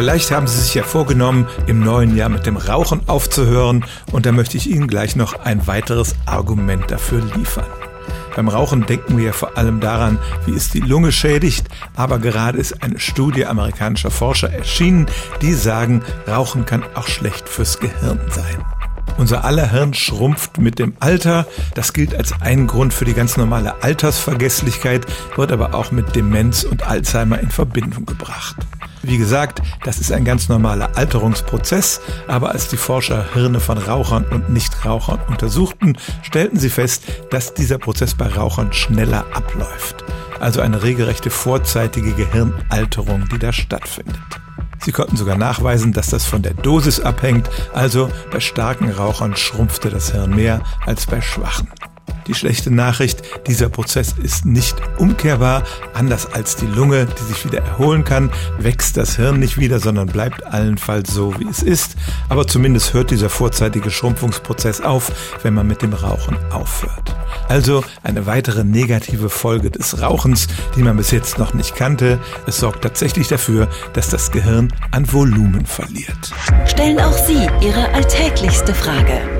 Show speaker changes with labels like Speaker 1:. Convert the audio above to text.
Speaker 1: Vielleicht haben Sie sich ja vorgenommen, im neuen Jahr mit dem Rauchen aufzuhören und da möchte ich Ihnen gleich noch ein weiteres Argument dafür liefern. Beim Rauchen denken wir ja vor allem daran, wie es die Lunge schädigt, aber gerade ist eine Studie amerikanischer Forscher erschienen, die sagen, Rauchen kann auch schlecht fürs Gehirn sein. Unser aller Hirn schrumpft mit dem Alter. Das gilt als ein Grund für die ganz normale Altersvergesslichkeit, wird aber auch mit Demenz und Alzheimer in Verbindung gebracht. Wie gesagt, das ist ein ganz normaler Alterungsprozess, aber als die Forscher Hirne von Rauchern und Nichtrauchern untersuchten, stellten sie fest, dass dieser Prozess bei Rauchern schneller abläuft. Also eine regelrechte vorzeitige Gehirnalterung, die da stattfindet. Sie konnten sogar nachweisen, dass das von der Dosis abhängt, also bei starken Rauchern schrumpfte das Hirn mehr als bei schwachen. Die schlechte Nachricht, dieser Prozess ist nicht umkehrbar. Anders als die Lunge, die sich wieder erholen kann, wächst das Hirn nicht wieder, sondern bleibt allenfalls so, wie es ist. Aber zumindest hört dieser vorzeitige Schrumpfungsprozess auf, wenn man mit dem Rauchen aufhört. Also eine weitere negative Folge des Rauchens, die man bis jetzt noch nicht kannte. Es sorgt tatsächlich dafür, dass das Gehirn an Volumen verliert.
Speaker 2: Stellen auch Sie Ihre alltäglichste Frage